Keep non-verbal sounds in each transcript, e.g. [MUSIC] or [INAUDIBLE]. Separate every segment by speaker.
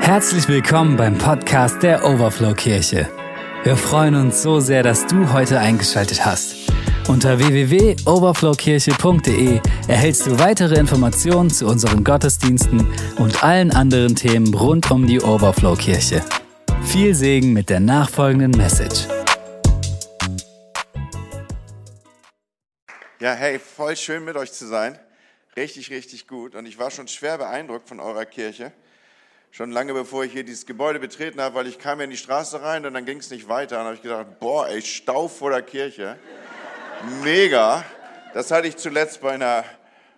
Speaker 1: Herzlich willkommen beim Podcast der Overflow Kirche. Wir freuen uns so sehr, dass du heute eingeschaltet hast. Unter www.overflowkirche.de erhältst du weitere Informationen zu unseren Gottesdiensten und allen anderen Themen rund um die Overflow Kirche. Viel Segen mit der nachfolgenden Message.
Speaker 2: Ja, hey, voll schön mit euch zu sein. Richtig, richtig gut. Und ich war schon schwer beeindruckt von eurer Kirche. Schon lange bevor ich hier dieses Gebäude betreten habe, weil ich kam in die Straße rein und dann ging es nicht weiter. Und habe ich gedacht, boah, ey, Stau vor der Kirche. Mega. Das hatte ich zuletzt bei einer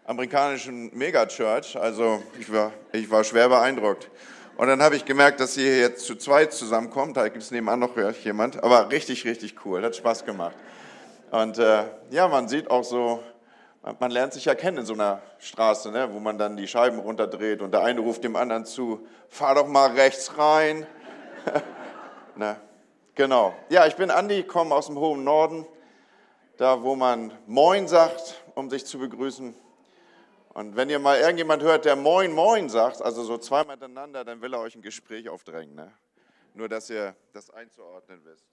Speaker 2: amerikanischen Megachurch. Also ich war, ich war schwer beeindruckt. Und dann habe ich gemerkt, dass ihr jetzt zu zweit zusammenkommt. Da gibt es nebenan noch jemand. Aber richtig, richtig cool. Hat Spaß gemacht. Und äh, ja, man sieht auch so, man lernt sich ja kennen in so einer Straße, ne, wo man dann die Scheiben runterdreht und der eine ruft dem anderen zu, fahr doch mal rechts rein. [LAUGHS] ne, genau. Ja, ich bin Andi, komme aus dem hohen Norden, da wo man Moin sagt, um sich zu begrüßen. Und wenn ihr mal irgendjemand hört, der Moin Moin sagt, also so zweimal miteinander, dann will er euch ein Gespräch aufdrängen. Ne? Nur, dass ihr das einzuordnen wisst.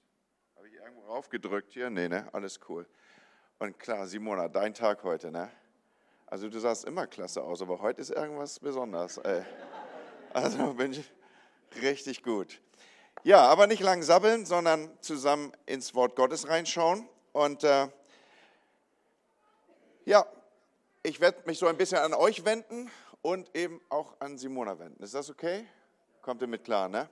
Speaker 2: Habe ich irgendwo raufgedrückt hier? Nee, ne? Alles cool. Und klar, Simona, dein Tag heute, ne? Also du sahst immer klasse aus, aber heute ist irgendwas besonders. Ey. Also bin ich richtig gut. Ja, aber nicht lang sabbeln, sondern zusammen ins Wort Gottes reinschauen. Und äh, ja, ich werde mich so ein bisschen an euch wenden und eben auch an Simona wenden. Ist das okay? Kommt ihr mit klar, ne?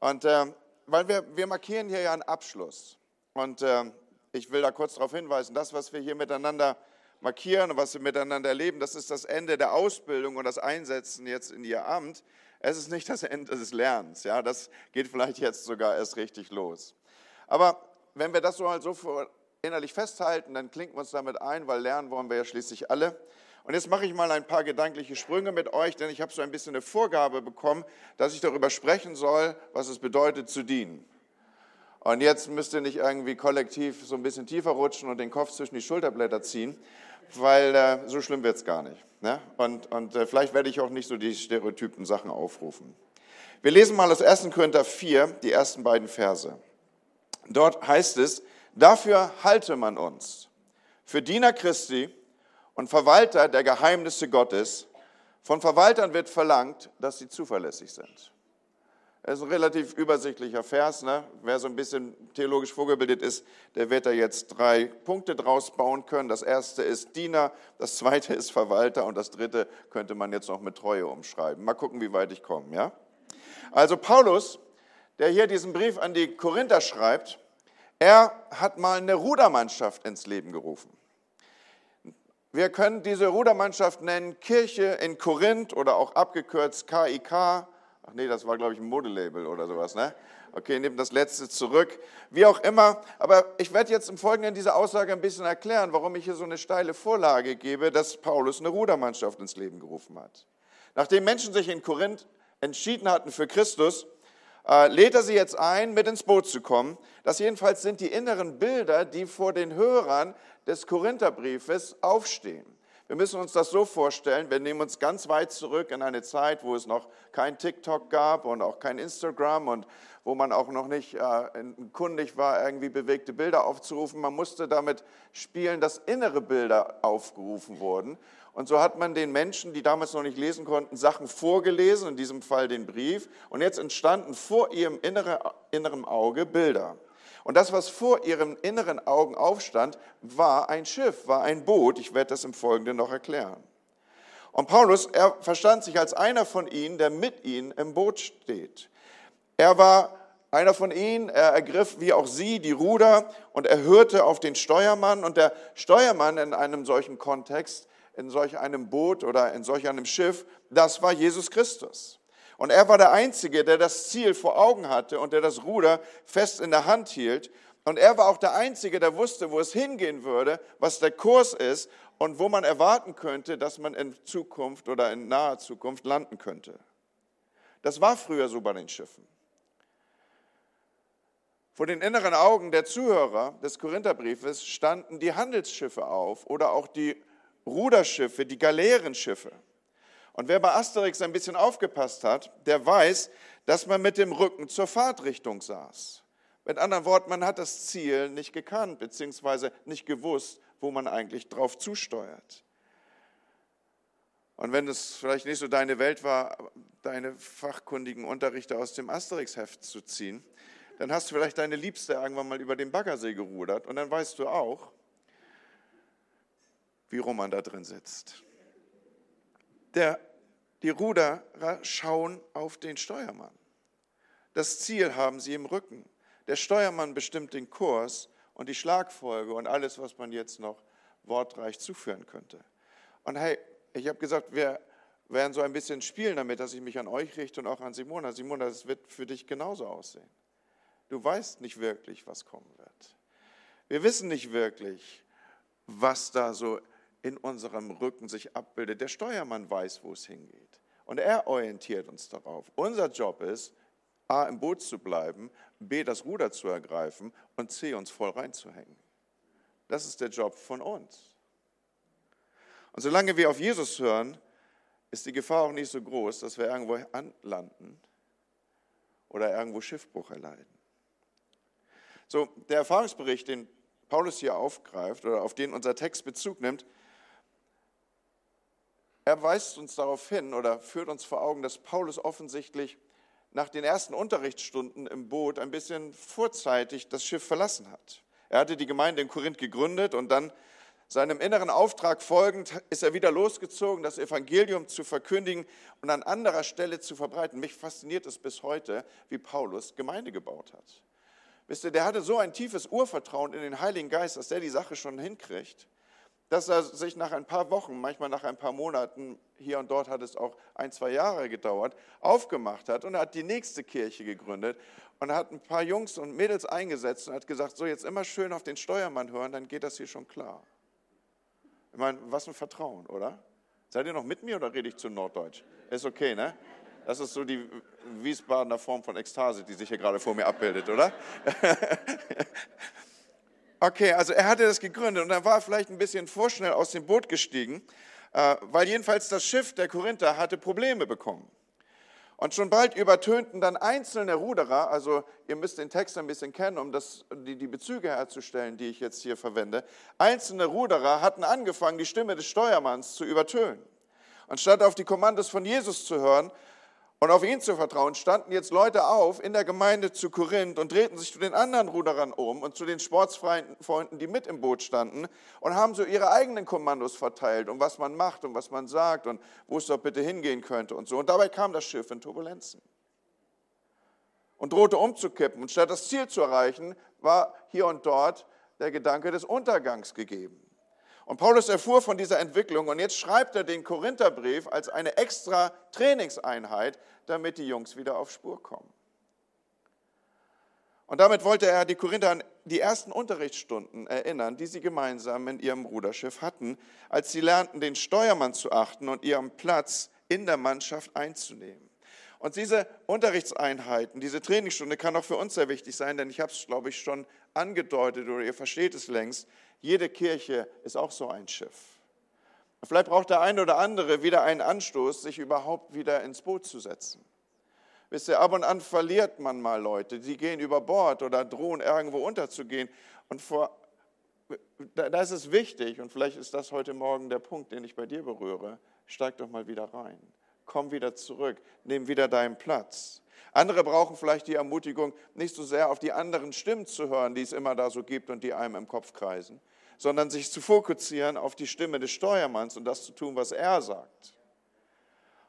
Speaker 2: Und äh, weil wir, wir markieren hier ja einen Abschluss. Und äh, ich will da kurz darauf hinweisen, das, was wir hier miteinander markieren und was wir miteinander erleben, das ist das Ende der Ausbildung und das Einsetzen jetzt in Ihr Amt. Es ist nicht das Ende des Lernens. Ja, das geht vielleicht jetzt sogar erst richtig los. Aber wenn wir das so halt so innerlich festhalten, dann klinken wir uns damit ein, weil lernen wollen wir ja schließlich alle. Und jetzt mache ich mal ein paar gedankliche Sprünge mit euch, denn ich habe so ein bisschen eine Vorgabe bekommen, dass ich darüber sprechen soll, was es bedeutet zu dienen. Und jetzt müsst ihr nicht irgendwie kollektiv so ein bisschen tiefer rutschen und den Kopf zwischen die Schulterblätter ziehen, weil äh, so schlimm wird es gar nicht. Ne? Und, und äh, vielleicht werde ich auch nicht so die stereotypen Sachen aufrufen. Wir lesen mal aus 1. Korinther 4, die ersten beiden Verse. Dort heißt es, dafür halte man uns, für Diener Christi, und Verwalter der Geheimnisse Gottes. Von Verwaltern wird verlangt, dass sie zuverlässig sind. Das ist ein relativ übersichtlicher Vers. Ne? Wer so ein bisschen theologisch vorgebildet ist, der wird da jetzt drei Punkte draus bauen können. Das erste ist Diener, das zweite ist Verwalter und das dritte könnte man jetzt noch mit Treue umschreiben. Mal gucken, wie weit ich komme. Ja? Also Paulus, der hier diesen Brief an die Korinther schreibt, er hat mal eine Rudermannschaft ins Leben gerufen. Wir können diese Rudermannschaft nennen Kirche in Korinth oder auch abgekürzt KIK. Ach nee, das war, glaube ich, ein Modelabel oder sowas. Ne? Okay, nehmt das letzte zurück. Wie auch immer. Aber ich werde jetzt im Folgenden diese Aussage ein bisschen erklären, warum ich hier so eine steile Vorlage gebe, dass Paulus eine Rudermannschaft ins Leben gerufen hat. Nachdem Menschen sich in Korinth entschieden hatten für Christus, äh, lädt er sie jetzt ein, mit ins Boot zu kommen. Das jedenfalls sind die inneren Bilder, die vor den Hörern des Korintherbriefes aufstehen. Wir müssen uns das so vorstellen, wir nehmen uns ganz weit zurück in eine Zeit, wo es noch kein TikTok gab und auch kein Instagram und wo man auch noch nicht äh, kundig war, irgendwie bewegte Bilder aufzurufen. Man musste damit spielen, dass innere Bilder aufgerufen wurden. Und so hat man den Menschen, die damals noch nicht lesen konnten, Sachen vorgelesen, in diesem Fall den Brief. Und jetzt entstanden vor ihrem inneren Auge Bilder. Und das, was vor ihren inneren Augen aufstand, war ein Schiff, war ein Boot. Ich werde das im Folgenden noch erklären. Und Paulus, er verstand sich als einer von ihnen, der mit ihnen im Boot steht. Er war einer von ihnen, er ergriff wie auch sie die Ruder und er hörte auf den Steuermann. Und der Steuermann in einem solchen Kontext, in solch einem Boot oder in solch einem Schiff, das war Jesus Christus. Und er war der Einzige, der das Ziel vor Augen hatte und der das Ruder fest in der Hand hielt. Und er war auch der Einzige, der wusste, wo es hingehen würde, was der Kurs ist und wo man erwarten könnte, dass man in Zukunft oder in naher Zukunft landen könnte. Das war früher so bei den Schiffen. Vor den inneren Augen der Zuhörer des Korintherbriefes standen die Handelsschiffe auf oder auch die Ruderschiffe, die Galeerenschiffe. Und wer bei Asterix ein bisschen aufgepasst hat, der weiß, dass man mit dem Rücken zur Fahrtrichtung saß. Mit anderen Worten, man hat das Ziel nicht gekannt, beziehungsweise nicht gewusst, wo man eigentlich drauf zusteuert. Und wenn es vielleicht nicht so deine Welt war, deine fachkundigen Unterrichter aus dem Asterix-Heft zu ziehen, dann hast du vielleicht deine Liebste irgendwann mal über den Baggersee gerudert und dann weißt du auch, wie Roman da drin sitzt. Der, die Ruderer schauen auf den Steuermann. Das Ziel haben sie im Rücken. Der Steuermann bestimmt den Kurs und die Schlagfolge und alles, was man jetzt noch wortreich zuführen könnte. Und hey, ich habe gesagt, wir werden so ein bisschen spielen damit, dass ich mich an euch richte und auch an Simona. Simona, das wird für dich genauso aussehen. Du weißt nicht wirklich, was kommen wird. Wir wissen nicht wirklich, was da so in unserem Rücken sich abbildet. Der Steuermann weiß, wo es hingeht. Und er orientiert uns darauf. Unser Job ist, A, im Boot zu bleiben, B, das Ruder zu ergreifen und C, uns voll reinzuhängen. Das ist der Job von uns. Und solange wir auf Jesus hören, ist die Gefahr auch nicht so groß, dass wir irgendwo anlanden oder irgendwo Schiffbruch erleiden. So, der Erfahrungsbericht, den Paulus hier aufgreift oder auf den unser Text Bezug nimmt, er weist uns darauf hin oder führt uns vor Augen, dass Paulus offensichtlich nach den ersten Unterrichtsstunden im Boot ein bisschen vorzeitig das Schiff verlassen hat. Er hatte die Gemeinde in Korinth gegründet und dann seinem inneren Auftrag folgend ist er wieder losgezogen, das Evangelium zu verkündigen und an anderer Stelle zu verbreiten. Mich fasziniert es bis heute, wie Paulus Gemeinde gebaut hat. Wisst ihr, der hatte so ein tiefes Urvertrauen in den Heiligen Geist, dass der die Sache schon hinkriegt dass er sich nach ein paar Wochen, manchmal nach ein paar Monaten, hier und dort hat es auch ein, zwei Jahre gedauert, aufgemacht hat und er hat die nächste Kirche gegründet und hat ein paar Jungs und Mädels eingesetzt und hat gesagt, so jetzt immer schön auf den Steuermann hören, dann geht das hier schon klar. Ich meine, was ein Vertrauen, oder? Seid ihr noch mit mir oder rede ich zu Norddeutsch? Ist okay, ne? Das ist so die Wiesbadener Form von Ekstase, die sich hier gerade vor mir abbildet, oder? [LAUGHS] Okay, also er hatte das gegründet und er war vielleicht ein bisschen vorschnell aus dem Boot gestiegen, äh, weil jedenfalls das Schiff der Korinther hatte Probleme bekommen. Und schon bald übertönten dann einzelne Ruderer, also ihr müsst den Text ein bisschen kennen, um das, die, die Bezüge herzustellen, die ich jetzt hier verwende. Einzelne Ruderer hatten angefangen, die Stimme des Steuermanns zu übertönen. Und statt auf die Kommandos von Jesus zu hören, und auf ihn zu vertrauen, standen jetzt Leute auf in der Gemeinde zu Korinth und drehten sich zu den anderen Ruderern um und zu den Sportsfreunden, die mit im Boot standen und haben so ihre eigenen Kommandos verteilt und was man macht und was man sagt und wo es doch bitte hingehen könnte und so. Und dabei kam das Schiff in Turbulenzen und drohte umzukippen. Und statt das Ziel zu erreichen, war hier und dort der Gedanke des Untergangs gegeben. Und Paulus erfuhr von dieser Entwicklung und jetzt schreibt er den Korintherbrief als eine extra Trainingseinheit, damit die Jungs wieder auf Spur kommen. Und damit wollte er die Korinther an die ersten Unterrichtsstunden erinnern, die sie gemeinsam in ihrem Bruderschiff hatten, als sie lernten, den Steuermann zu achten und ihren Platz in der Mannschaft einzunehmen. Und diese Unterrichtseinheiten, diese Trainingsstunde kann auch für uns sehr wichtig sein, denn ich habe es, glaube ich, schon angedeutet oder ihr versteht es längst. Jede Kirche ist auch so ein Schiff. Vielleicht braucht der eine oder andere wieder einen Anstoß, sich überhaupt wieder ins Boot zu setzen. Wisst ihr, ab und an verliert man mal Leute, die gehen über Bord oder drohen irgendwo unterzugehen. Und vor, da ist es wichtig, und vielleicht ist das heute Morgen der Punkt, den ich bei dir berühre, steig doch mal wieder rein. Komm wieder zurück, nimm wieder deinen Platz. Andere brauchen vielleicht die Ermutigung, nicht so sehr auf die anderen Stimmen zu hören, die es immer da so gibt und die einem im Kopf kreisen, sondern sich zu fokussieren auf die Stimme des Steuermanns und das zu tun, was er sagt.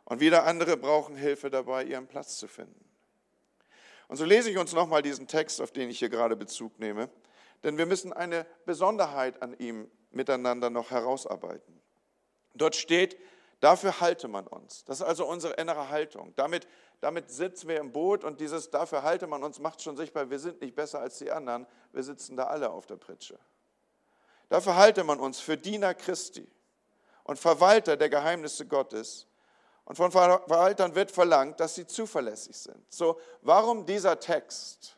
Speaker 2: Und wieder andere brauchen Hilfe dabei, ihren Platz zu finden. Und so lese ich uns nochmal diesen Text, auf den ich hier gerade Bezug nehme, denn wir müssen eine Besonderheit an ihm miteinander noch herausarbeiten. Dort steht, dafür halte man uns. Das ist also unsere innere Haltung. Damit damit sitzen wir im Boot und dieses dafür halte man uns macht schon sichtbar, wir sind nicht besser als die anderen, wir sitzen da alle auf der Pritsche. Dafür halte man uns für Diener Christi und Verwalter der Geheimnisse Gottes. Und von Verwaltern wird verlangt, dass sie zuverlässig sind. So, warum dieser Text?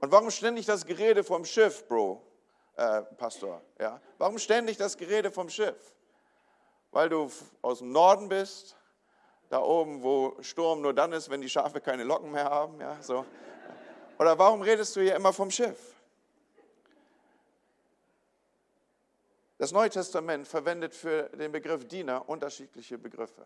Speaker 2: Und warum ständig das Gerede vom Schiff, Bro, äh, Pastor? Ja? Warum ständig das Gerede vom Schiff? Weil du aus dem Norden bist, da oben, wo Sturm nur dann ist, wenn die Schafe keine Locken mehr haben. Ja, so. Oder warum redest du hier immer vom Schiff? Das Neue Testament verwendet für den Begriff Diener unterschiedliche Begriffe.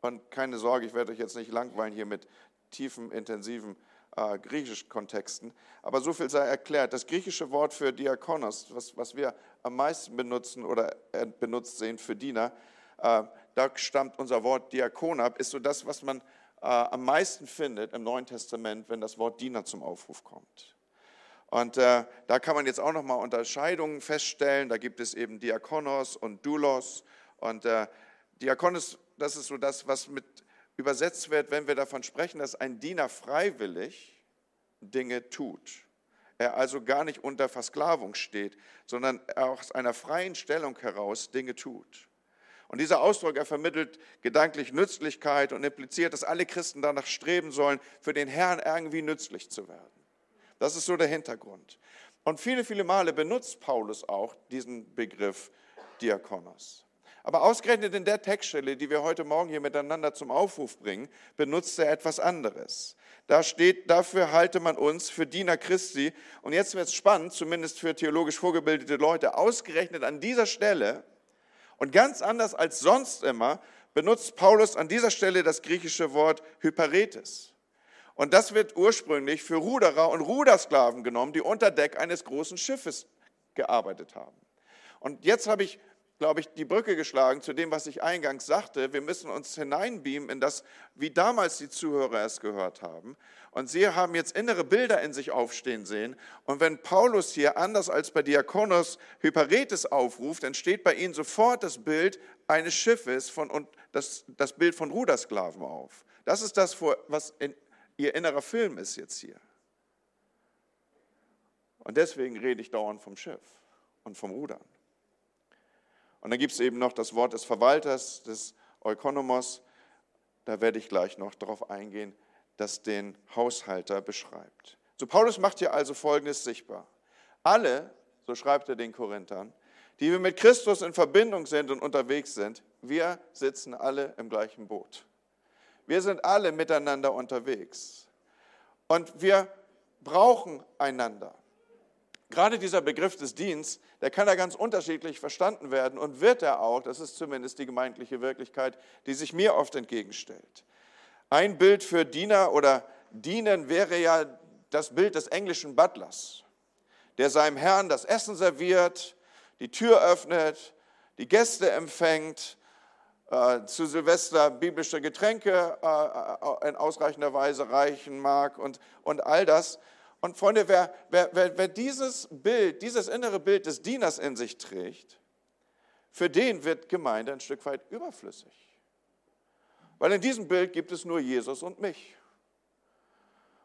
Speaker 2: Und keine Sorge, ich werde euch jetzt nicht langweilen hier mit tiefen, intensiven äh, griechischen Kontexten. Aber so viel sei erklärt. Das griechische Wort für Diakonos, was, was wir am meisten benutzen oder äh, benutzt sehen für Diener, äh, da stammt unser Wort Diakon ab, ist so das, was man äh, am meisten findet im Neuen Testament, wenn das Wort Diener zum Aufruf kommt. Und äh, da kann man jetzt auch nochmal Unterscheidungen feststellen. Da gibt es eben Diakonos und Doulos. Und äh, Diakonos, das ist so das, was mit übersetzt wird, wenn wir davon sprechen, dass ein Diener freiwillig Dinge tut. Er also gar nicht unter Versklavung steht, sondern aus einer freien Stellung heraus Dinge tut. Und dieser Ausdruck, er vermittelt gedanklich Nützlichkeit und impliziert, dass alle Christen danach streben sollen, für den Herrn irgendwie nützlich zu werden. Das ist so der Hintergrund. Und viele, viele Male benutzt Paulus auch diesen Begriff Diakonos. Aber ausgerechnet in der Textstelle, die wir heute Morgen hier miteinander zum Aufruf bringen, benutzt er etwas anderes. Da steht, dafür halte man uns für Diener Christi. Und jetzt wird es spannend, zumindest für theologisch vorgebildete Leute, ausgerechnet an dieser Stelle und ganz anders als sonst immer benutzt Paulus an dieser Stelle das griechische Wort Hyperetes. Und das wird ursprünglich für Ruderer und Rudersklaven genommen, die unter Deck eines großen Schiffes gearbeitet haben. Und jetzt habe ich, glaube ich, die Brücke geschlagen zu dem, was ich eingangs sagte. Wir müssen uns hineinbeamen in das, wie damals die Zuhörer es gehört haben. Und sie haben jetzt innere Bilder in sich aufstehen sehen. Und wenn Paulus hier anders als bei Diakonos Hyparetes aufruft, dann steht bei ihnen sofort das Bild eines Schiffes von, und das, das Bild von Rudersklaven auf. Das ist das, was in, ihr innerer Film ist jetzt hier. Und deswegen rede ich dauernd vom Schiff und vom Rudern. Und dann gibt es eben noch das Wort des Verwalters, des Eukonomos. Da werde ich gleich noch darauf eingehen das den Haushalter beschreibt. So Paulus macht hier also Folgendes sichtbar. Alle, so schreibt er den Korinthern, die wir mit Christus in Verbindung sind und unterwegs sind, wir sitzen alle im gleichen Boot. Wir sind alle miteinander unterwegs. Und wir brauchen einander. Gerade dieser Begriff des Dienstes, der kann ja ganz unterschiedlich verstanden werden und wird er auch, das ist zumindest die gemeindliche Wirklichkeit, die sich mir oft entgegenstellt. Ein Bild für Diener oder Dienen wäre ja das Bild des englischen Butlers, der seinem Herrn das Essen serviert, die Tür öffnet, die Gäste empfängt, äh, zu Silvester biblische Getränke äh, in ausreichender Weise reichen mag und, und all das. Und Freunde, wer, wer, wer, wer dieses Bild, dieses innere Bild des Dieners in sich trägt, für den wird Gemeinde ein Stück weit überflüssig. Weil in diesem Bild gibt es nur Jesus und mich.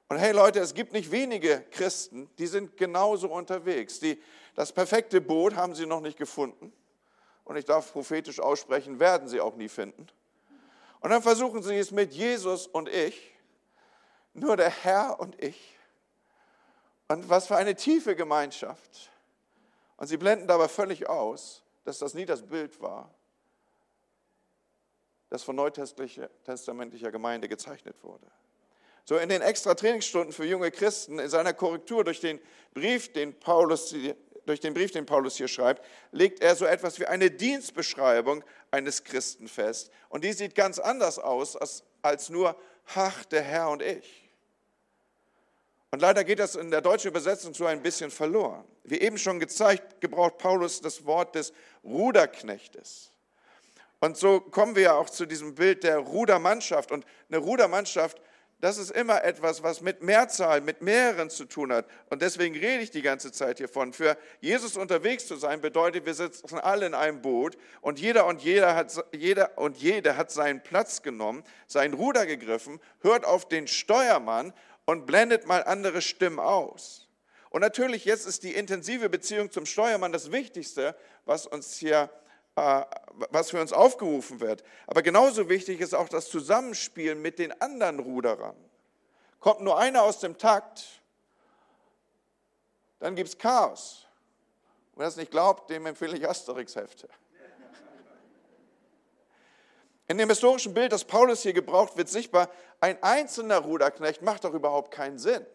Speaker 2: Und hey Leute, es gibt nicht wenige Christen, die sind genauso unterwegs. Die, das perfekte Boot haben sie noch nicht gefunden. Und ich darf prophetisch aussprechen, werden sie auch nie finden. Und dann versuchen sie es mit Jesus und ich, nur der Herr und ich. Und was für eine tiefe Gemeinschaft. Und sie blenden dabei völlig aus, dass das nie das Bild war, das von neutestamentlicher Gemeinde gezeichnet wurde. So in den extra Trainingsstunden für junge Christen, in seiner Korrektur durch den Brief, den Paulus, durch den Brief, den Paulus hier schreibt, legt er so etwas wie eine Dienstbeschreibung eines Christen fest. Und die sieht ganz anders aus als, als nur, ach, der Herr und ich. Und leider geht das in der deutschen Übersetzung so ein bisschen verloren. Wie eben schon gezeigt, gebraucht Paulus das Wort des Ruderknechtes. Und so kommen wir ja auch zu diesem Bild der Rudermannschaft. Und eine Rudermannschaft, das ist immer etwas, was mit Mehrzahl, mit mehreren zu tun hat. Und deswegen rede ich die ganze Zeit hiervon. Für Jesus unterwegs zu sein, bedeutet, wir sitzen alle in einem Boot und jeder und jeder hat, jeder und jede hat seinen Platz genommen, sein Ruder gegriffen, hört auf den Steuermann und blendet mal andere Stimmen aus. Und natürlich, jetzt ist die intensive Beziehung zum Steuermann das Wichtigste, was uns hier äh, was für uns aufgerufen wird. Aber genauso wichtig ist auch das Zusammenspiel mit den anderen Ruderern. Kommt nur einer aus dem Takt, dann gibt es Chaos. Wer das nicht glaubt, dem empfehle ich Asterix-Hefte. In dem historischen Bild, das Paulus hier gebraucht, wird sichtbar, ein einzelner Ruderknecht macht doch überhaupt keinen Sinn.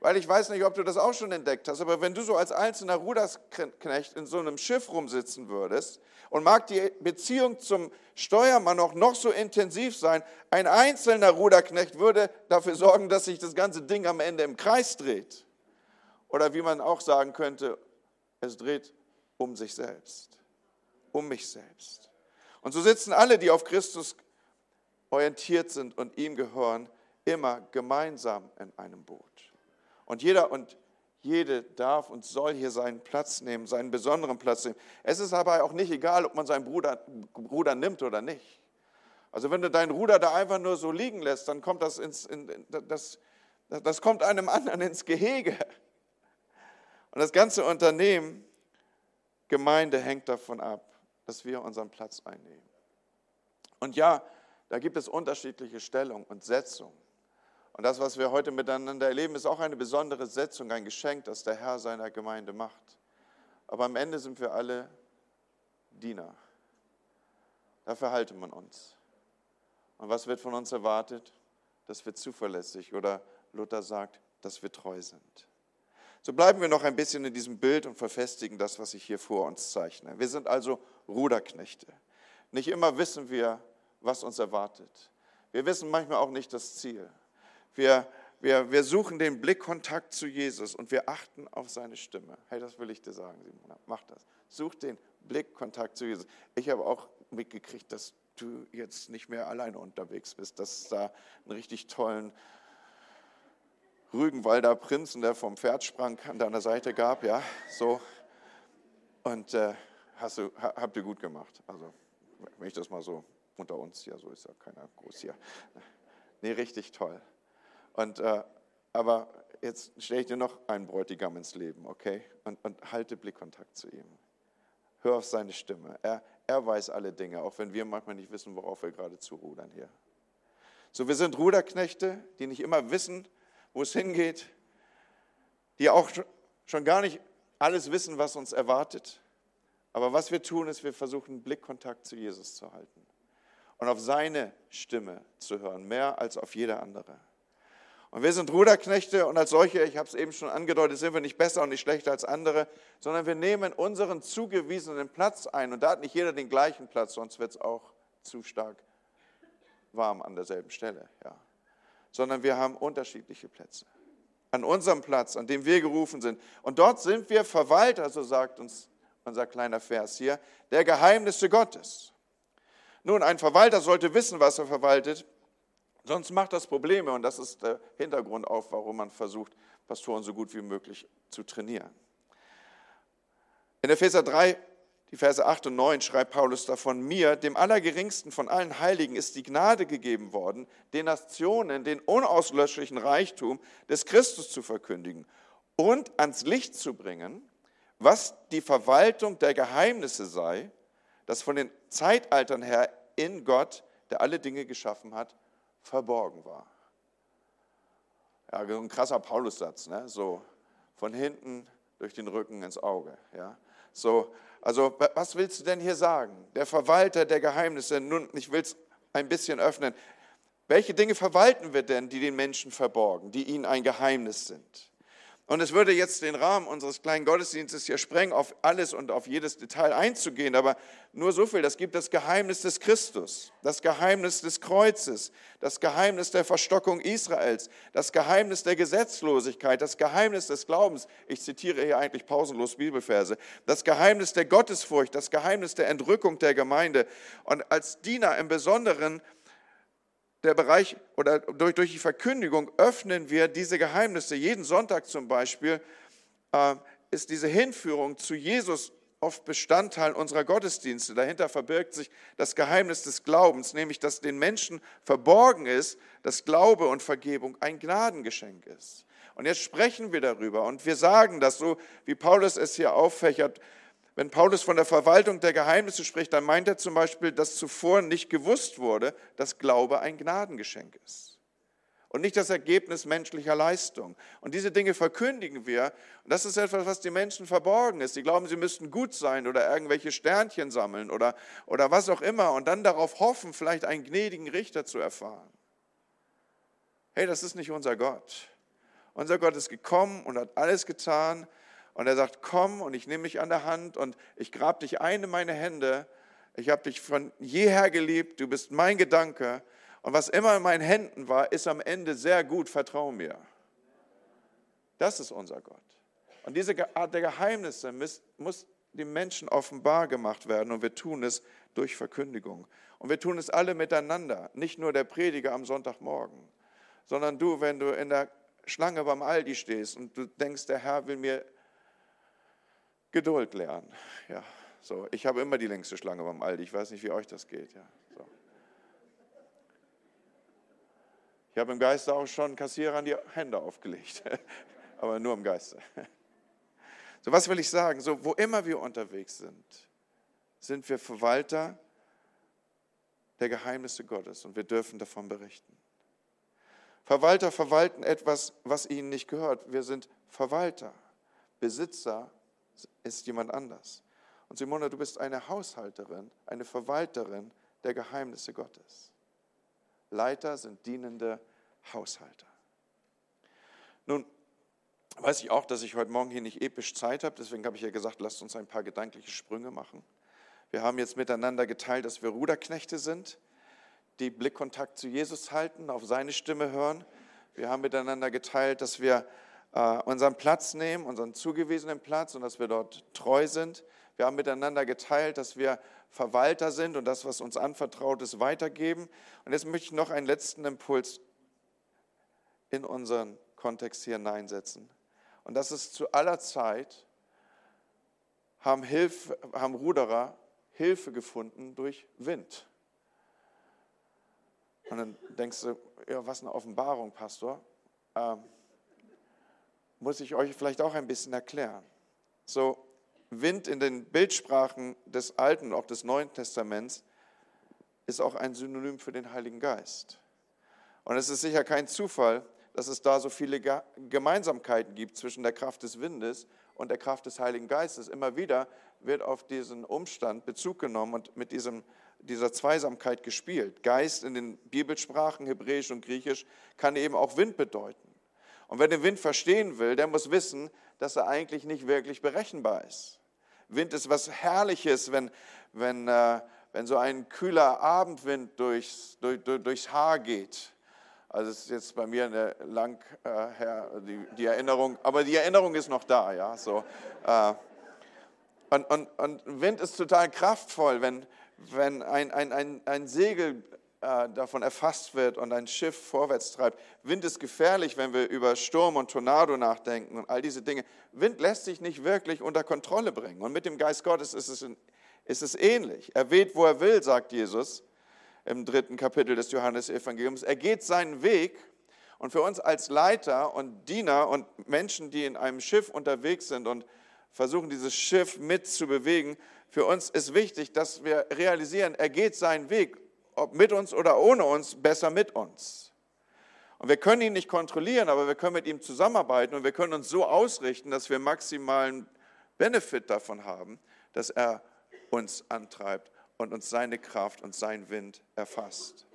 Speaker 2: Weil ich weiß nicht, ob du das auch schon entdeckt hast, aber wenn du so als einzelner Ruderknecht in so einem Schiff rumsitzen würdest und mag die Beziehung zum Steuermann auch noch so intensiv sein, ein einzelner Ruderknecht würde dafür sorgen, dass sich das ganze Ding am Ende im Kreis dreht. Oder wie man auch sagen könnte, es dreht um sich selbst, um mich selbst. Und so sitzen alle, die auf Christus orientiert sind und ihm gehören, immer gemeinsam in einem Boot. Und jeder und jede darf und soll hier seinen Platz nehmen, seinen besonderen Platz nehmen. Es ist aber auch nicht egal, ob man seinen Bruder, Bruder nimmt oder nicht. Also wenn du deinen Ruder da einfach nur so liegen lässt, dann kommt das, ins, in, das, das kommt einem anderen ins Gehege. Und das ganze Unternehmen, Gemeinde, hängt davon ab, dass wir unseren Platz einnehmen. Und ja, da gibt es unterschiedliche Stellungen und Setzungen. Und das, was wir heute miteinander erleben, ist auch eine besondere Setzung, ein Geschenk, das der Herr seiner Gemeinde macht. Aber am Ende sind wir alle Diener. Dafür halte man uns. Und was wird von uns erwartet? Dass wir zuverlässig oder Luther sagt, dass wir treu sind. So bleiben wir noch ein bisschen in diesem Bild und verfestigen das, was ich hier vor uns zeichne. Wir sind also Ruderknechte. Nicht immer wissen wir, was uns erwartet. Wir wissen manchmal auch nicht das Ziel. Wir, wir, wir suchen den Blickkontakt zu Jesus und wir achten auf seine Stimme. Hey, das will ich dir sagen, Simona. Mach das. Such den Blickkontakt zu Jesus. Ich habe auch mitgekriegt, dass du jetzt nicht mehr alleine unterwegs bist, dass es da einen richtig tollen Rügenwalder Prinzen, der vom Pferd sprang, an deiner Seite gab. Ja, so. Und äh, hast du, habt ihr gut gemacht. Also, wenn ich das mal so unter uns, ja, so ist ja keiner groß hier. Nee, richtig toll. Und, äh, aber jetzt stelle ich dir noch einen Bräutigam ins Leben, okay? Und, und halte Blickkontakt zu ihm. Hör auf seine Stimme. Er, er weiß alle Dinge, auch wenn wir manchmal nicht wissen, worauf wir gerade zurudern hier. So, wir sind Ruderknechte, die nicht immer wissen, wo es hingeht, die auch schon gar nicht alles wissen, was uns erwartet. Aber was wir tun, ist, wir versuchen Blickkontakt zu Jesus zu halten und auf seine Stimme zu hören, mehr als auf jede andere. Und wir sind Ruderknechte und als solche, ich habe es eben schon angedeutet, sind wir nicht besser und nicht schlechter als andere, sondern wir nehmen unseren zugewiesenen Platz ein. Und da hat nicht jeder den gleichen Platz, sonst wird es auch zu stark warm an derselben Stelle. Ja. Sondern wir haben unterschiedliche Plätze. An unserem Platz, an dem wir gerufen sind. Und dort sind wir Verwalter, so sagt uns unser kleiner Vers hier, der Geheimnisse Gottes. Nun, ein Verwalter sollte wissen, was er verwaltet. Sonst macht das Probleme und das ist der Hintergrund auf, warum man versucht, Pastoren so gut wie möglich zu trainieren. In Epheser 3, die Verse 8 und 9 schreibt Paulus davon, mir, dem Allergeringsten von allen Heiligen, ist die Gnade gegeben worden, den Nationen den unauslöschlichen Reichtum des Christus zu verkündigen und ans Licht zu bringen, was die Verwaltung der Geheimnisse sei, das von den Zeitaltern her in Gott, der alle Dinge geschaffen hat, verborgen war. Ja, ein krasser Paulussatz, ne? so von hinten durch den Rücken ins Auge. Ja? So, also was willst du denn hier sagen? Der Verwalter der Geheimnisse, nun, ich will es ein bisschen öffnen. Welche Dinge verwalten wir denn, die den Menschen verborgen, die ihnen ein Geheimnis sind? Und es würde jetzt den Rahmen unseres kleinen Gottesdienstes hier sprengen, auf alles und auf jedes Detail einzugehen, aber nur so viel, das gibt das Geheimnis des Christus, das Geheimnis des Kreuzes, das Geheimnis der Verstockung Israels, das Geheimnis der Gesetzlosigkeit, das Geheimnis des Glaubens. Ich zitiere hier eigentlich pausenlos Bibelverse. Das Geheimnis der Gottesfurcht, das Geheimnis der Entrückung der Gemeinde. Und als Diener im Besonderen der Bereich oder durch, durch die Verkündigung öffnen wir diese Geheimnisse. Jeden Sonntag zum Beispiel äh, ist diese Hinführung zu Jesus oft Bestandteil unserer Gottesdienste. Dahinter verbirgt sich das Geheimnis des Glaubens, nämlich dass den Menschen verborgen ist, dass Glaube und Vergebung ein Gnadengeschenk ist. Und jetzt sprechen wir darüber und wir sagen das so, wie Paulus es hier auffächert. Wenn Paulus von der Verwaltung der Geheimnisse spricht, dann meint er zum Beispiel, dass zuvor nicht gewusst wurde, dass Glaube ein Gnadengeschenk ist. und nicht das Ergebnis menschlicher Leistung. Und diese Dinge verkündigen wir. Und das ist etwas, was die Menschen verborgen ist. Sie glauben, sie müssten gut sein oder irgendwelche Sternchen sammeln oder, oder was auch immer und dann darauf hoffen, vielleicht einen gnädigen Richter zu erfahren. Hey, das ist nicht unser Gott. Unser Gott ist gekommen und hat alles getan. Und er sagt, komm und ich nehme mich an der Hand und ich grab dich ein in meine Hände. Ich habe dich von jeher geliebt, du bist mein Gedanke und was immer in meinen Händen war, ist am Ende sehr gut, vertrau mir. Das ist unser Gott. Und diese Art der Geheimnisse muss den Menschen offenbar gemacht werden und wir tun es durch Verkündigung. Und wir tun es alle miteinander, nicht nur der Prediger am Sonntagmorgen, sondern du, wenn du in der Schlange beim Aldi stehst und du denkst, der Herr will mir Geduld lernen. Ja, so. Ich habe immer die längste Schlange beim Aldi. Ich weiß nicht, wie euch das geht. Ja. Ich habe im Geiste auch schon Kassierern die Hände aufgelegt, [LAUGHS] aber nur im Geiste. So, was will ich sagen? So, wo immer wir unterwegs sind, sind wir Verwalter der Geheimnisse Gottes und wir dürfen davon berichten. Verwalter verwalten etwas, was ihnen nicht gehört. Wir sind Verwalter. Besitzer ist jemand anders. Und Simona, du bist eine Haushalterin, eine Verwalterin der Geheimnisse Gottes. Leiter sind dienende Haushalter. Nun weiß ich auch, dass ich heute Morgen hier nicht episch Zeit habe, deswegen habe ich ja gesagt, lasst uns ein paar gedankliche Sprünge machen. Wir haben jetzt miteinander geteilt, dass wir Ruderknechte sind, die Blickkontakt zu Jesus halten, auf seine Stimme hören. Wir haben miteinander geteilt, dass wir äh, unseren Platz nehmen, unseren zugewiesenen Platz und dass wir dort treu sind. Wir haben miteinander geteilt, dass wir Verwalter sind und das, was uns anvertraut ist, weitergeben. Und jetzt möchte ich noch einen letzten Impuls in unseren Kontext hier hineinsetzen. Und das ist zu aller Zeit, haben, Hilfe, haben Ruderer Hilfe gefunden durch Wind. Und dann denkst du, ja, was eine Offenbarung, Pastor. Ähm, muss ich euch vielleicht auch ein bisschen erklären. So, Wind in den Bildsprachen des Alten und auch des Neuen Testaments ist auch ein Synonym für den Heiligen Geist. Und es ist sicher kein Zufall, dass es da so viele Gemeinsamkeiten gibt zwischen der Kraft des Windes und der Kraft des Heiligen Geistes. Immer wieder wird auf diesen Umstand Bezug genommen und mit diesem, dieser Zweisamkeit gespielt. Geist in den Bibelsprachen, Hebräisch und Griechisch, kann eben auch Wind bedeuten. Und wer den Wind verstehen will, der muss wissen, dass er eigentlich nicht wirklich berechenbar ist. Wind ist was Herrliches, wenn, wenn, äh, wenn so ein kühler Abendwind durchs, durch, durch, durchs Haar geht. Also ist jetzt bei mir eine lang äh, her, die, die, Erinnerung, aber die Erinnerung ist noch da, ja. So, äh, und, und, und Wind ist total kraftvoll, wenn, wenn ein, ein, ein, ein Segel äh, davon erfasst wird und ein Schiff vorwärts treibt. Wind ist gefährlich, wenn wir über Sturm und Tornado nachdenken und all diese Dinge. Wind lässt sich nicht wirklich unter Kontrolle bringen. Und mit dem Geist Gottes ist es, ist es ähnlich. Er weht, wo er will, sagt Jesus im dritten Kapitel des Johannesevangeliums. Er geht seinen Weg. Und für uns als Leiter und Diener und Menschen, die in einem Schiff unterwegs sind und versuchen, dieses Schiff mitzubewegen, für uns ist wichtig, dass wir realisieren, er geht seinen Weg ob mit uns oder ohne uns, besser mit uns. Und wir können ihn nicht kontrollieren, aber wir können mit ihm zusammenarbeiten und wir können uns so ausrichten, dass wir maximalen Benefit davon haben, dass er uns antreibt und uns seine Kraft und sein Wind erfasst.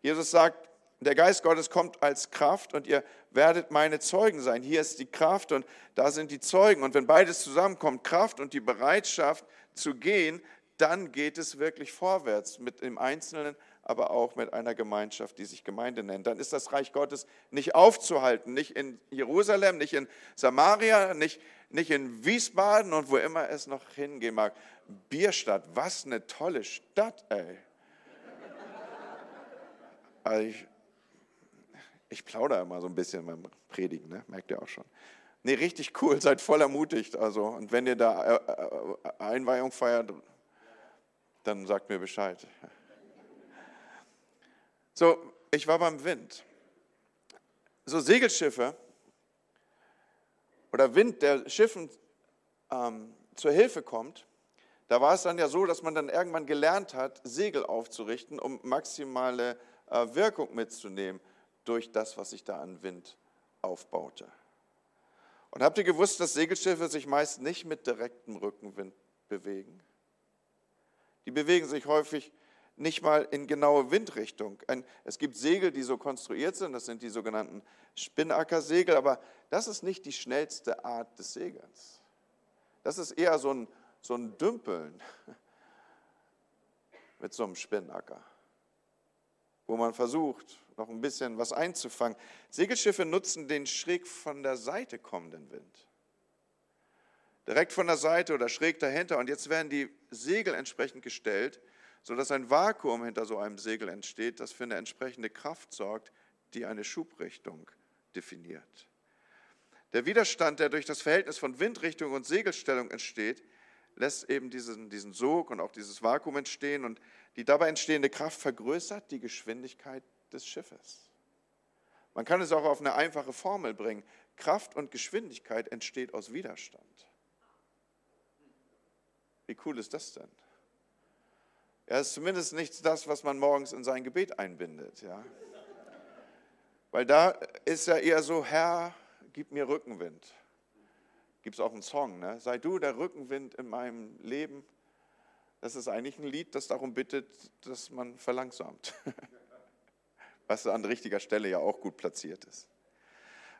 Speaker 2: Jesus sagt, der Geist Gottes kommt als Kraft und ihr werdet meine Zeugen sein. Hier ist die Kraft und da sind die Zeugen. Und wenn beides zusammenkommt, Kraft und die Bereitschaft zu gehen, dann geht es wirklich vorwärts mit dem Einzelnen, aber auch mit einer Gemeinschaft, die sich Gemeinde nennt. Dann ist das Reich Gottes nicht aufzuhalten, nicht in Jerusalem, nicht in Samaria, nicht, nicht in Wiesbaden und wo immer es noch hingehen mag. Bierstadt, was eine tolle Stadt, ey. Also ich, ich plaudere immer so ein bisschen beim Predigen, ne? merkt ihr auch schon. Nee, richtig cool, seid voll ermutigt. Also, und wenn ihr da äh, äh, Einweihung feiert, dann sagt mir Bescheid. So, ich war beim Wind. So Segelschiffe oder Wind, der Schiffen ähm, zur Hilfe kommt, da war es dann ja so, dass man dann irgendwann gelernt hat, Segel aufzurichten, um maximale äh, Wirkung mitzunehmen durch das, was sich da an Wind aufbaute. Und habt ihr gewusst, dass Segelschiffe sich meist nicht mit direktem Rückenwind bewegen? Die bewegen sich häufig nicht mal in genaue Windrichtung. es gibt Segel, die so konstruiert sind, das sind die sogenannten Spinnackersegel, aber das ist nicht die schnellste Art des Segelns. Das ist eher so ein, so ein Dümpeln [LAUGHS] mit so einem Spinnacker, wo man versucht, noch ein bisschen was einzufangen. Segelschiffe nutzen den schräg von der Seite kommenden Wind. Direkt von der Seite oder schräg dahinter. Und jetzt werden die Segel entsprechend gestellt, sodass ein Vakuum hinter so einem Segel entsteht, das für eine entsprechende Kraft sorgt, die eine Schubrichtung definiert. Der Widerstand, der durch das Verhältnis von Windrichtung und Segelstellung entsteht, lässt eben diesen, diesen Sog und auch dieses Vakuum entstehen und die dabei entstehende Kraft vergrößert die Geschwindigkeit des Schiffes. Man kann es auch auf eine einfache Formel bringen. Kraft und Geschwindigkeit entsteht aus Widerstand. Wie cool ist das denn? Ja, ist zumindest nicht das, was man morgens in sein Gebet einbindet. Ja? Weil da ist ja eher so, Herr, gib mir Rückenwind. Gibt es auch einen Song, ne? Sei du der Rückenwind in meinem Leben. Das ist eigentlich ein Lied, das darum bittet, dass man verlangsamt. [LAUGHS] Was an richtiger Stelle ja auch gut platziert ist.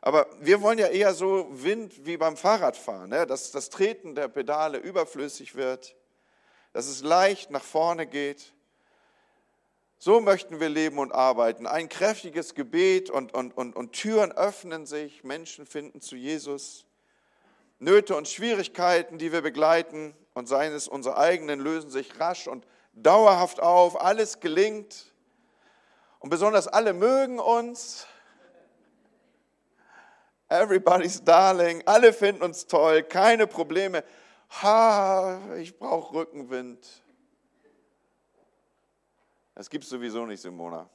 Speaker 2: Aber wir wollen ja eher so Wind wie beim Fahrradfahren, ne? dass das Treten der Pedale überflüssig wird, dass es leicht nach vorne geht. So möchten wir leben und arbeiten. Ein kräftiges Gebet und, und, und, und Türen öffnen sich, Menschen finden zu Jesus. Nöte und Schwierigkeiten, die wir begleiten und seien es unsere eigenen, lösen sich rasch und dauerhaft auf. Alles gelingt. Und besonders alle mögen uns. Everybody's darling. Alle finden uns toll. Keine Probleme. Ha, ich brauche Rückenwind. Das gibt es sowieso nicht, Simona.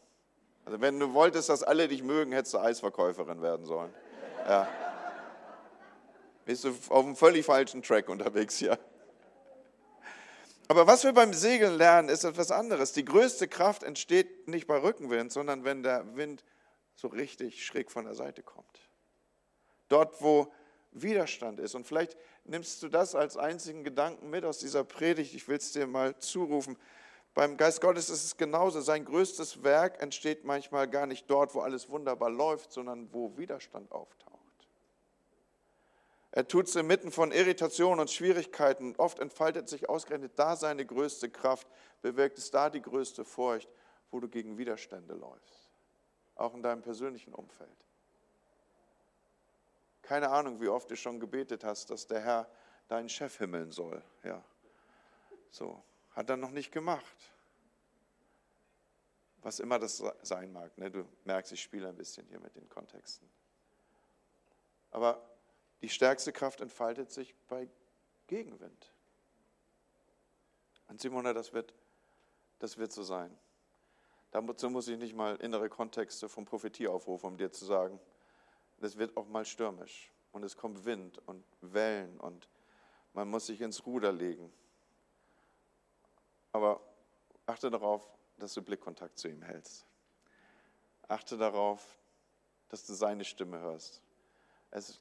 Speaker 2: Also wenn du wolltest, dass alle dich mögen, hättest du Eisverkäuferin werden sollen. Ja. Bist du auf einem völlig falschen Track unterwegs hier. Aber was wir beim Segeln lernen, ist etwas anderes. Die größte Kraft entsteht nicht bei Rückenwind, sondern wenn der Wind so richtig schräg von der Seite kommt. Dort, wo Widerstand ist. Und vielleicht nimmst du das als einzigen Gedanken mit aus dieser Predigt. Ich will es dir mal zurufen. Beim Geist Gottes ist es genauso. Sein größtes Werk entsteht manchmal gar nicht dort, wo alles wunderbar läuft, sondern wo Widerstand auftaucht. Er tut es inmitten von Irritationen und Schwierigkeiten. Oft entfaltet sich ausgerechnet da seine größte Kraft, bewirkt es da die größte Furcht, wo du gegen Widerstände läufst. Auch in deinem persönlichen Umfeld. Keine Ahnung, wie oft du schon gebetet hast, dass der Herr deinen Chef himmeln soll. Ja. So, hat er noch nicht gemacht. Was immer das sein mag. Ne? Du merkst, ich spiele ein bisschen hier mit den Kontexten. Aber die stärkste Kraft entfaltet sich bei Gegenwind. Und Simona, das wird, das wird so sein. Dazu muss ich nicht mal innere Kontexte vom Prophetie aufrufen, um dir zu sagen, es wird auch mal stürmisch und es kommt Wind und Wellen und man muss sich ins Ruder legen. Aber achte darauf, dass du Blickkontakt zu ihm hältst. Achte darauf, dass du seine Stimme hörst. Es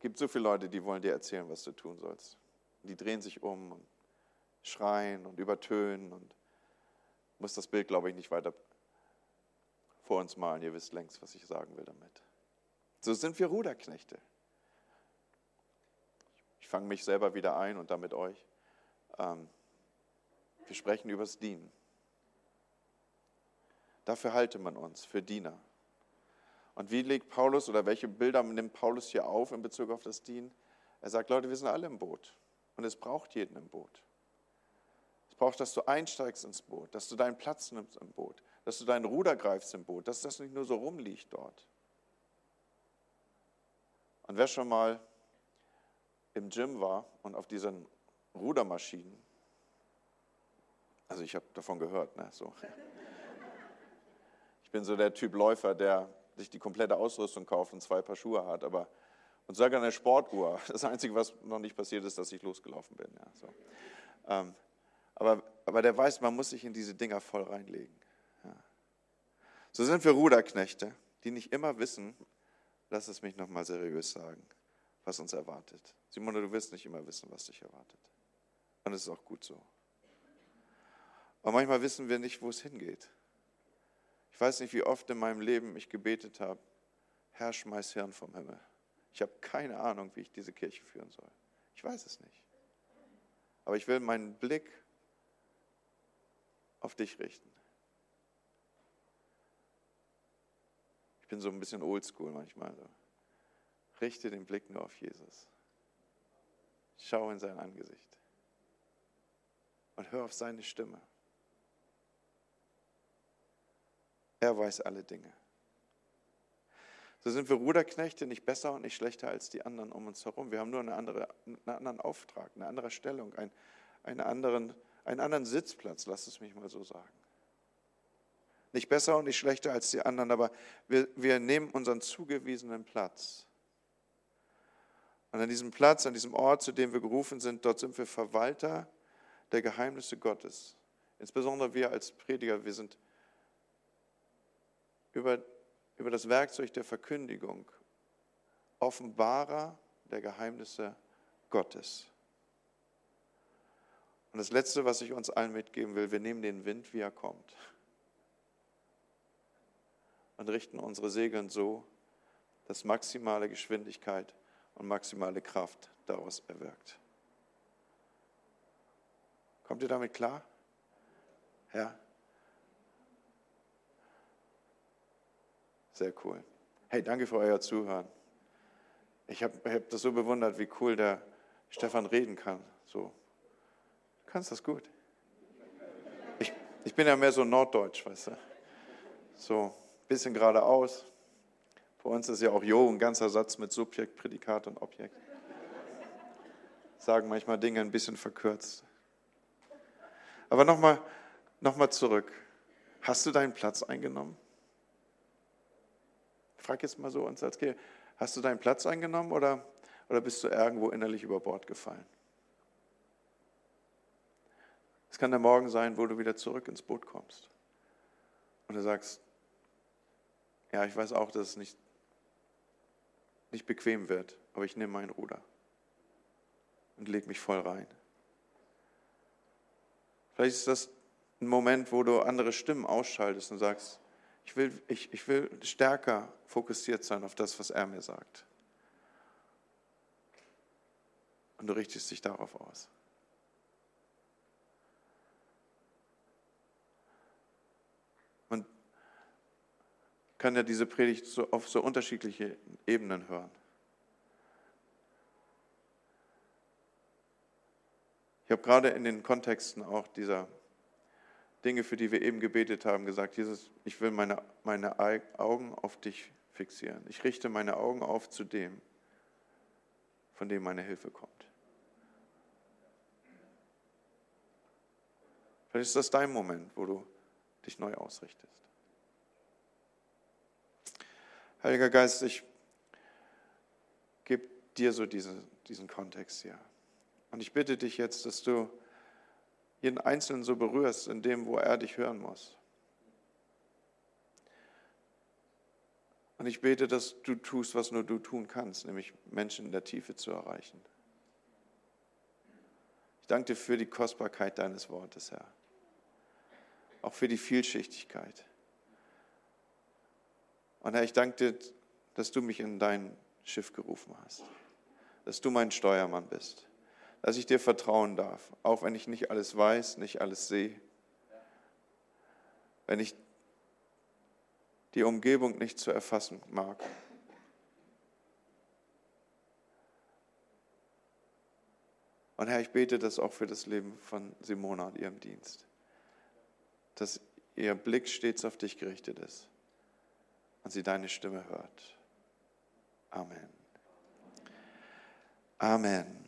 Speaker 2: gibt so viele Leute, die wollen dir erzählen, was du tun sollst. Die drehen sich um und schreien und übertönen und muss das Bild, glaube ich, nicht weiter vor uns malen. Ihr wisst längst, was ich sagen will damit. So sind wir Ruderknechte. Ich fange mich selber wieder ein und damit euch. Ähm, wir sprechen über das Dienen. Dafür halte man uns, für Diener. Und wie legt Paulus oder welche Bilder nimmt Paulus hier auf in Bezug auf das Dienen? Er sagt, Leute, wir sind alle im Boot und es braucht jeden im Boot. Es braucht, dass du einsteigst ins Boot, dass du deinen Platz nimmst im Boot, dass du deinen Ruder greifst im Boot, dass das nicht nur so rumliegt dort. Und wer schon mal im Gym war und auf diesen Rudermaschinen, also ich habe davon gehört, ne, so. Ich bin so der Typ Läufer, der sich die komplette Ausrüstung kauft und zwei Paar Schuhe hat, aber und sogar eine Sportuhr. Das Einzige, was noch nicht passiert ist, dass ich losgelaufen bin. Ja, so. ähm, aber, aber der weiß, man muss sich in diese Dinger voll reinlegen. So sind wir Ruderknechte, die nicht immer wissen, lass es mich nochmal seriös sagen, was uns erwartet. Simone, du wirst nicht immer wissen, was dich erwartet. Und es ist auch gut so. Aber manchmal wissen wir nicht, wo es hingeht. Ich weiß nicht, wie oft in meinem Leben ich gebetet habe, Herr, schmeiß Hirn vom Himmel. Ich habe keine Ahnung, wie ich diese Kirche führen soll. Ich weiß es nicht. Aber ich will meinen Blick auf dich richten. Bin so ein bisschen oldschool manchmal. So. Richte den Blick nur auf Jesus. Schau in sein Angesicht. Und hör auf seine Stimme. Er weiß alle Dinge. So sind wir Ruderknechte nicht besser und nicht schlechter als die anderen um uns herum. Wir haben nur eine andere, einen anderen Auftrag, eine andere Stellung, einen, einen, anderen, einen anderen Sitzplatz, lass es mich mal so sagen. Nicht besser und nicht schlechter als die anderen, aber wir, wir nehmen unseren zugewiesenen Platz. Und an diesem Platz, an diesem Ort, zu dem wir gerufen sind, dort sind wir Verwalter der Geheimnisse Gottes. Insbesondere wir als Prediger, wir sind über über das Werkzeug der Verkündigung, Offenbarer der Geheimnisse Gottes. Und das Letzte, was ich uns allen mitgeben will, wir nehmen den Wind, wie er kommt, und richten unsere Segeln so, dass maximale Geschwindigkeit und maximale Kraft daraus erwirkt. Kommt ihr damit klar? Ja? Sehr cool. Hey, danke für euer Zuhören. Ich habe hab das so bewundert, wie cool der Stefan reden kann. So, du kannst das gut. Ich, ich bin ja mehr so norddeutsch, weißt du. So, bisschen geradeaus. Bei uns ist ja auch Jo ein ganzer Satz mit Subjekt, Prädikat und Objekt. Sagen manchmal Dinge ein bisschen verkürzt. Aber nochmal noch mal zurück. Hast du deinen Platz eingenommen? frage jetzt mal so uns als Kirche, hast du deinen Platz eingenommen oder, oder bist du irgendwo innerlich über Bord gefallen? Es kann der Morgen sein, wo du wieder zurück ins Boot kommst. Und du sagst, ja, ich weiß auch, dass es nicht, nicht bequem wird, aber ich nehme mein Ruder und lege mich voll rein. Vielleicht ist das ein Moment, wo du andere Stimmen ausschaltest und sagst, ich will, ich, ich will stärker fokussiert sein auf das, was er mir sagt. Und du richtest dich darauf aus. Kann ja diese Predigt so auf so unterschiedliche Ebenen hören. Ich habe gerade in den Kontexten auch dieser Dinge, für die wir eben gebetet haben, gesagt, Jesus, ich will meine, meine Augen auf dich fixieren. Ich richte meine Augen auf zu dem, von dem meine Hilfe kommt. Vielleicht ist das dein Moment, wo du dich neu ausrichtest. Heiliger Geist, ich gebe dir so diese, diesen Kontext hier. Und ich bitte dich jetzt, dass du jeden Einzelnen so berührst, in dem, wo er dich hören muss. Und ich bete, dass du tust, was nur du tun kannst, nämlich Menschen in der Tiefe zu erreichen. Ich danke dir für die Kostbarkeit deines Wortes, Herr. Auch für die Vielschichtigkeit. Und Herr, ich danke dir, dass du mich in dein Schiff gerufen hast. Dass du mein Steuermann bist dass ich dir vertrauen darf, auch wenn ich nicht alles weiß, nicht alles sehe. Wenn ich die Umgebung nicht zu erfassen mag. Und Herr, ich bete das auch für das Leben von Simona und ihrem Dienst. Dass ihr Blick stets auf dich gerichtet ist und sie deine Stimme hört. Amen. Amen.